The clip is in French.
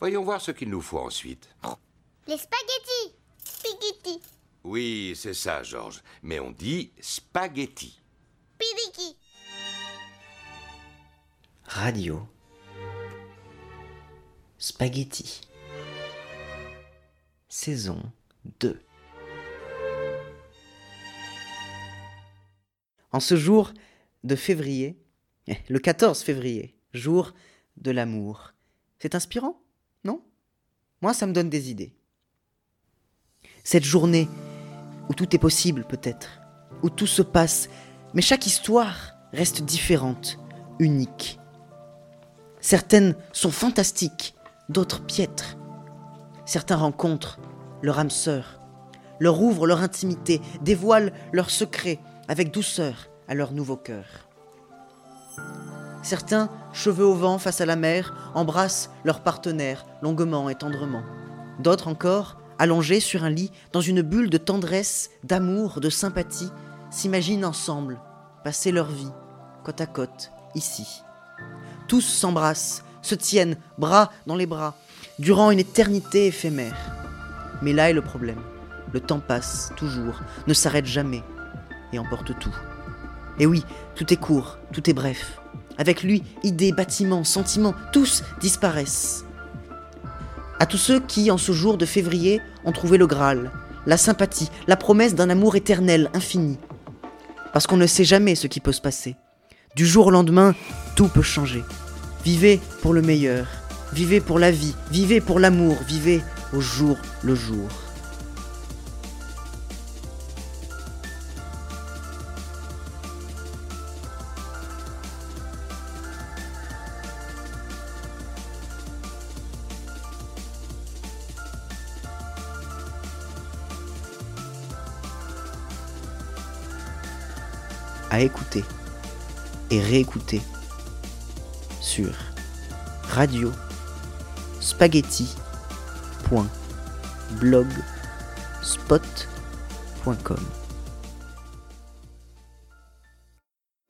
Voyons voir ce qu'il nous faut ensuite. Les spaghettis Spaghetti Oui, c'est ça, Georges. Mais on dit spaghetti. Pidiki Radio. Spaghetti. Saison 2. En ce jour de février, le 14 février, jour de l'amour. C'est inspirant, Moi, ça me donne des idées. Cette journée où tout est possible peut-être, où tout se passe, mais chaque histoire reste différente, unique. Certaines sont fantastiques, d'autres piètres. Certains rencontrent leur âme sœur, leur ouvrent leur intimité, dévoilent leurs secrets avec douceur à leur nouveau cœur. Certains, cheveux au vent face à la mer, embrassent leur partenaire longuement et tendrement. D'autres encore, allongés sur un lit, dans une bulle de tendresse, d'amour, de sympathie, s'imaginent ensemble passer leur vie, côte à côte, ici. Tous s'embrassent, se tiennent, bras dans les bras, durant une éternité éphémère. Mais là est le problème. Le temps passe, toujours, ne s'arrête jamais, et emporte tout. Et oui, tout est court, tout est bref. Avec lui, idées, bâtiments, sentiments, tous disparaissent. À tous ceux qui, en ce jour de février, ont trouvé le Graal, la sympathie, la promesse d'un amour éternel, infini. Parce qu'on ne sait jamais ce qui peut se passer. Du jour au lendemain, tout peut changer. Vivez pour le meilleur, vivez pour la vie, vivez pour l'amour, vivez au jour le jour. À écouter et réécouter sur radio spaghetti.blogspot.com.